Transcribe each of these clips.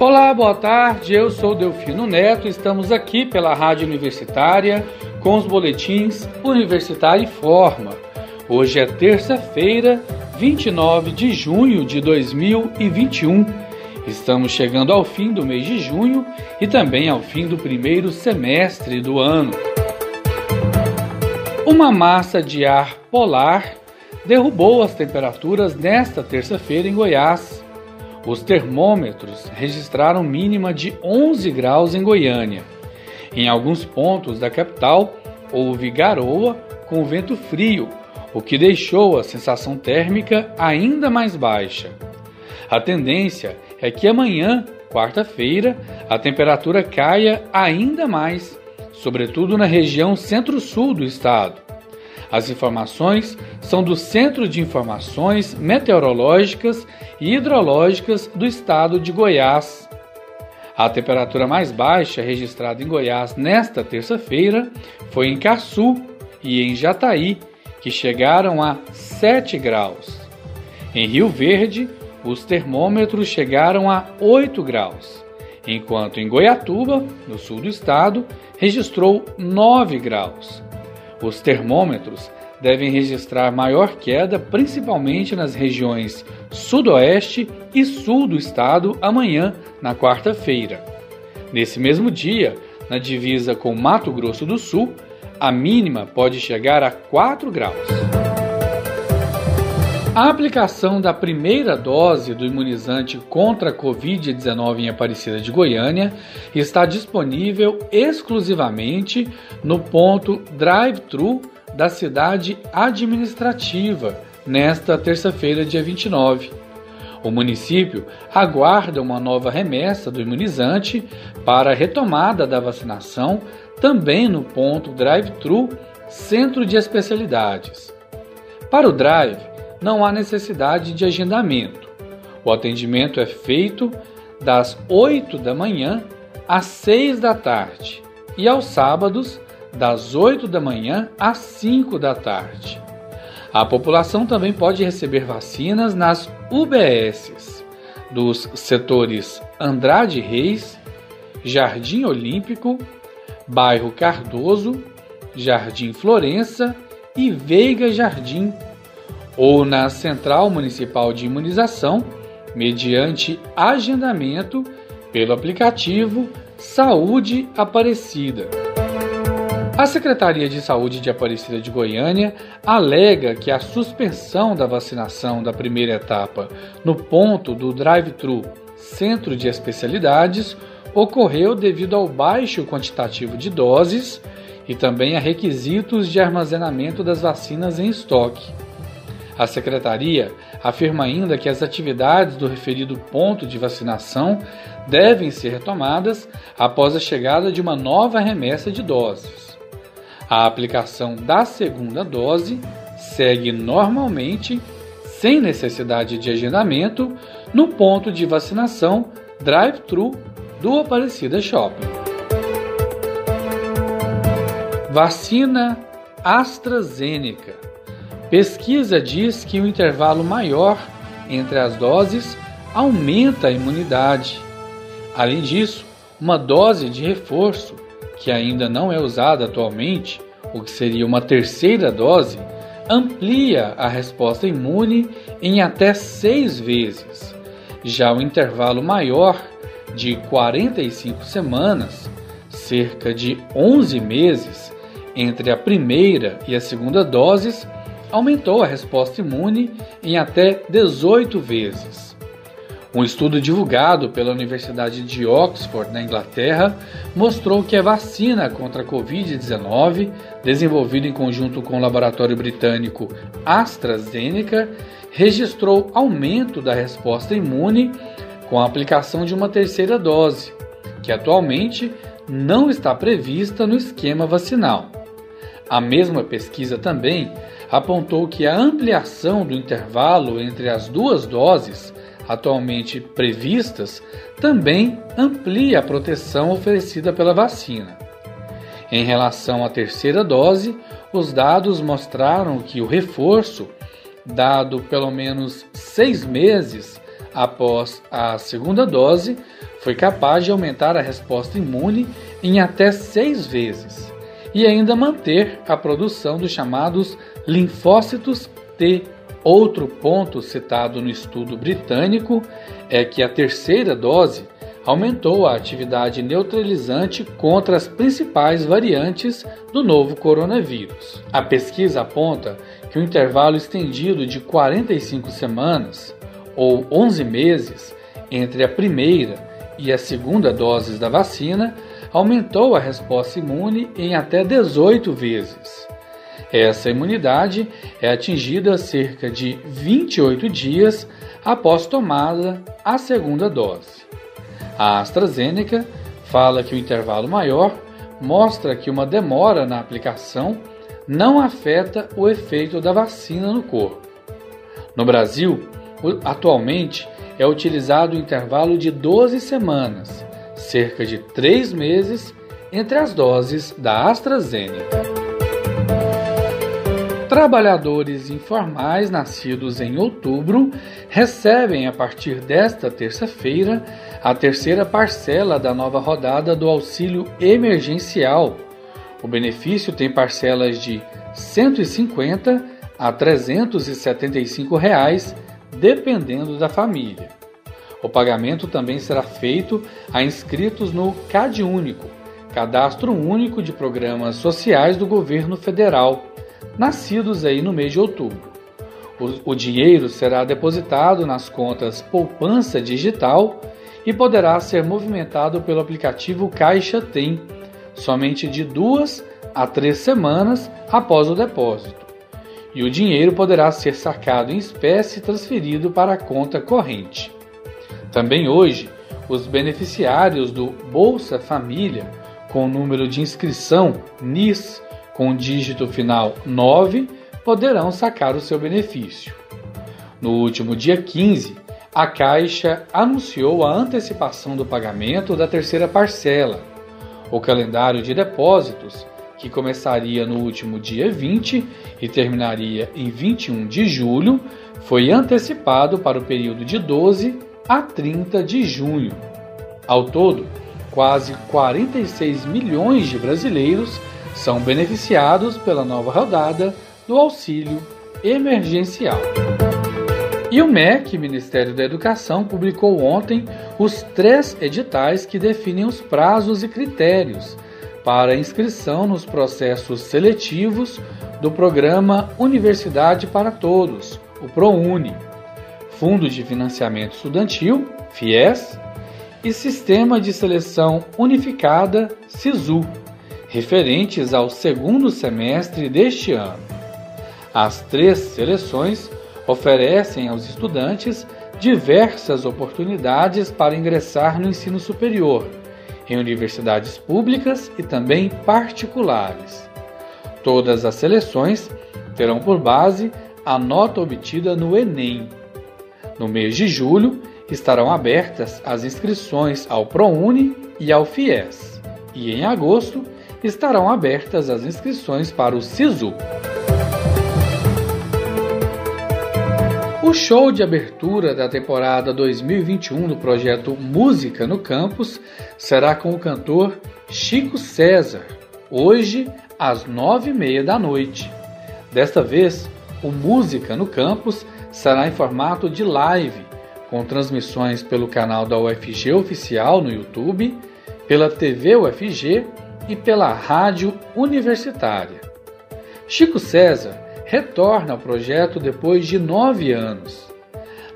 Olá, boa tarde. Eu sou Delfino Neto. Estamos aqui pela Rádio Universitária com os boletins Universitário Forma. Hoje é terça-feira, 29 de junho de 2021. Estamos chegando ao fim do mês de junho e também ao fim do primeiro semestre do ano. Uma massa de ar polar derrubou as temperaturas nesta terça-feira em Goiás. Os termômetros registraram mínima de 11 graus em Goiânia. Em alguns pontos da capital houve garoa com vento frio, o que deixou a sensação térmica ainda mais baixa. A tendência é que amanhã, quarta-feira, a temperatura caia ainda mais, sobretudo na região centro-sul do estado. As informações são do Centro de Informações Meteorológicas e Hidrológicas do estado de Goiás. A temperatura mais baixa registrada em Goiás nesta terça-feira foi em Caçu e em Jataí, que chegaram a 7 graus. Em Rio Verde, os termômetros chegaram a 8 graus, enquanto em Goiatuba, no sul do estado, registrou 9 graus. Os termômetros devem registrar maior queda, principalmente nas regiões sudoeste e sul do estado, amanhã, na quarta-feira. Nesse mesmo dia, na divisa com Mato Grosso do Sul, a mínima pode chegar a 4 graus. A aplicação da primeira dose do imunizante contra a Covid-19 em Aparecida de Goiânia está disponível exclusivamente no ponto drive-thru da cidade administrativa nesta terça-feira, dia 29. O município aguarda uma nova remessa do imunizante para a retomada da vacinação também no ponto drive-thru Centro de Especialidades. Para o drive, não há necessidade de agendamento. O atendimento é feito das 8 da manhã às 6 da tarde e aos sábados das 8 da manhã às 5 da tarde. A população também pode receber vacinas nas UBSs dos setores Andrade Reis, Jardim Olímpico, Bairro Cardoso, Jardim Florença e Veiga Jardim ou na Central Municipal de Imunização, mediante agendamento pelo aplicativo Saúde Aparecida. A Secretaria de Saúde de Aparecida de Goiânia alega que a suspensão da vacinação da primeira etapa no ponto do drive-thru Centro de Especialidades ocorreu devido ao baixo quantitativo de doses e também a requisitos de armazenamento das vacinas em estoque. A secretaria afirma ainda que as atividades do referido ponto de vacinação devem ser retomadas após a chegada de uma nova remessa de doses. A aplicação da segunda dose segue normalmente, sem necessidade de agendamento, no ponto de vacinação drive-thru do Aparecida Shopping. Vacina AstraZeneca Pesquisa diz que o intervalo maior entre as doses aumenta a imunidade. Além disso, uma dose de reforço, que ainda não é usada atualmente, o que seria uma terceira dose, amplia a resposta imune em até seis vezes. Já o intervalo maior, de 45 semanas, cerca de 11 meses, entre a primeira e a segunda doses, aumentou a resposta imune em até 18 vezes. Um estudo divulgado pela Universidade de Oxford, na Inglaterra, mostrou que a vacina contra a Covid-19, desenvolvida em conjunto com o laboratório britânico AstraZeneca, registrou aumento da resposta imune com a aplicação de uma terceira dose, que atualmente não está prevista no esquema vacinal. A mesma pesquisa também apontou que a ampliação do intervalo entre as duas doses atualmente previstas também amplia a proteção oferecida pela vacina. Em relação à terceira dose, os dados mostraram que o reforço, dado pelo menos seis meses após a segunda dose, foi capaz de aumentar a resposta imune em até seis vezes e ainda manter a produção dos chamados linfócitos T. Outro ponto citado no estudo britânico é que a terceira dose aumentou a atividade neutralizante contra as principais variantes do novo coronavírus. A pesquisa aponta que o intervalo estendido de 45 semanas, ou 11 meses, entre a primeira e a segunda doses da vacina aumentou a resposta imune em até 18 vezes. Essa imunidade é atingida cerca de 28 dias após tomada a segunda dose. A AstraZeneca fala que o intervalo maior mostra que uma demora na aplicação não afeta o efeito da vacina no corpo. No Brasil, atualmente é utilizado o intervalo de 12 semanas, cerca de 3 meses, entre as doses da AstraZeneca. Trabalhadores informais nascidos em outubro recebem a partir desta terça-feira a terceira parcela da nova rodada do auxílio emergencial. O benefício tem parcelas de R$ 150 a 375 reais, dependendo da família. O pagamento também será feito a inscritos no CAD Único, Cadastro Único de Programas Sociais do Governo Federal, nascidos aí no mês de outubro. O, o dinheiro será depositado nas contas Poupança Digital e poderá ser movimentado pelo aplicativo Caixa Tem, somente de duas a três semanas após o depósito. E o dinheiro poderá ser sacado em espécie e transferido para a conta corrente. Também hoje, os beneficiários do Bolsa Família, com o número de inscrição NIS com dígito final 9, poderão sacar o seu benefício. No último dia 15, a Caixa anunciou a antecipação do pagamento da terceira parcela. O calendário de depósitos, que começaria no último dia 20 e terminaria em 21 de julho, foi antecipado para o período de 12 a 30 de junho. Ao todo, quase 46 milhões de brasileiros são beneficiados pela nova rodada do auxílio emergencial. E o MEC, Ministério da Educação, publicou ontem os três editais que definem os prazos e critérios para inscrição nos processos seletivos do programa Universidade para Todos, o ProUni Fundo de Financiamento Estudantil, FIES, e Sistema de Seleção Unificada, SISU, referentes ao segundo semestre deste ano. As três seleções oferecem aos estudantes diversas oportunidades para ingressar no ensino superior, em universidades públicas e também particulares. Todas as seleções terão por base a nota obtida no Enem no mês de julho, estarão abertas as inscrições ao ProUni e ao FIES, e em agosto estarão abertas as inscrições para o SISU. O show de abertura da temporada 2021 do projeto Música no Campus será com o cantor Chico César, hoje às nove e meia da noite. Desta vez, o Música no Campus será em formato de live, com transmissões pelo canal da UFG Oficial no YouTube, pela TV UFG e pela Rádio Universitária. Chico César retorna ao projeto depois de nove anos.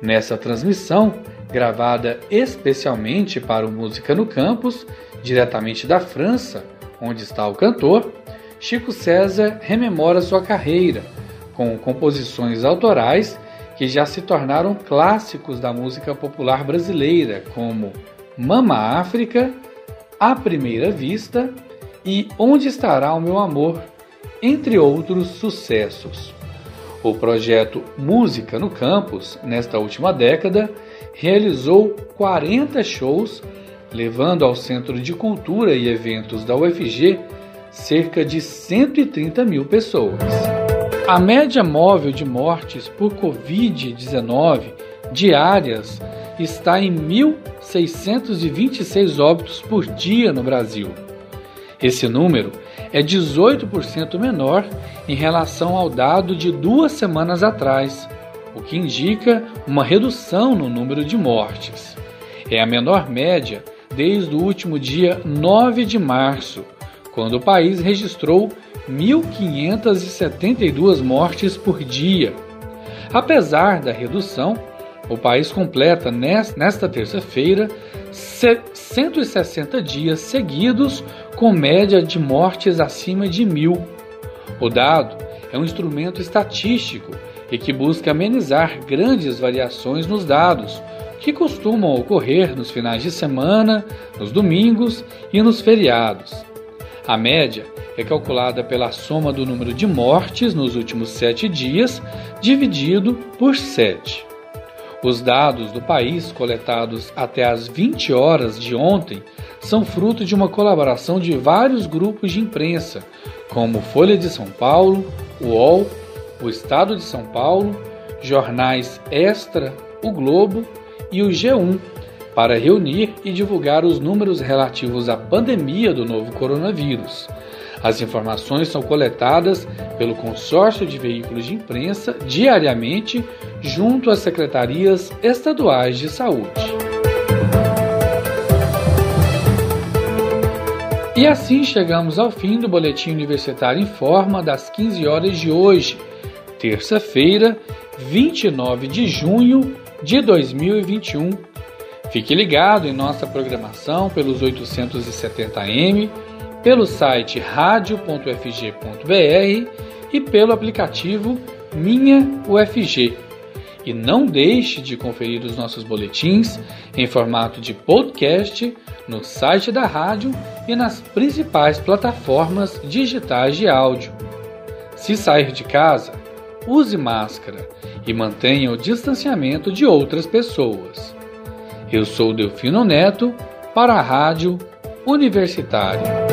Nessa transmissão, gravada especialmente para o Música no Campus, diretamente da França, onde está o cantor, Chico César rememora sua carreira com composições autorais que já se tornaram clássicos da música popular brasileira, como Mama África, A Primeira Vista e Onde Estará o Meu Amor, entre outros sucessos. O projeto Música no Campus, nesta última década, realizou 40 shows, levando ao Centro de Cultura e Eventos da UFG cerca de 130 mil pessoas. A média móvel de mortes por Covid-19 diárias está em 1.626 óbitos por dia no Brasil. Esse número é 18% menor em relação ao dado de duas semanas atrás, o que indica uma redução no número de mortes. É a menor média desde o último dia 9 de março, quando o país registrou 1.572 mortes por dia. Apesar da redução, o país completa nesta terça-feira 160 dias seguidos com média de mortes acima de mil. O dado é um instrumento estatístico e que busca amenizar grandes variações nos dados, que costumam ocorrer nos finais de semana, nos domingos e nos feriados. A média é calculada pela soma do número de mortes nos últimos sete dias dividido por sete. Os dados do país coletados até às 20 horas de ontem são fruto de uma colaboração de vários grupos de imprensa, como Folha de São Paulo, UOL, o Estado de São Paulo, jornais Extra, o Globo e o G1, para reunir e divulgar os números relativos à pandemia do novo coronavírus. As informações são coletadas pelo consórcio de veículos de imprensa diariamente junto às secretarias estaduais de saúde. E assim chegamos ao fim do Boletim Universitário em Forma das 15 horas de hoje, terça-feira, 29 de junho de 2021. Fique ligado em nossa programação pelos 870m pelo site radio.fg.br e pelo aplicativo Minha UFG. E não deixe de conferir os nossos boletins em formato de podcast no site da rádio e nas principais plataformas digitais de áudio. Se sair de casa, use máscara e mantenha o distanciamento de outras pessoas. Eu sou Delfino Neto para a Rádio Universitária.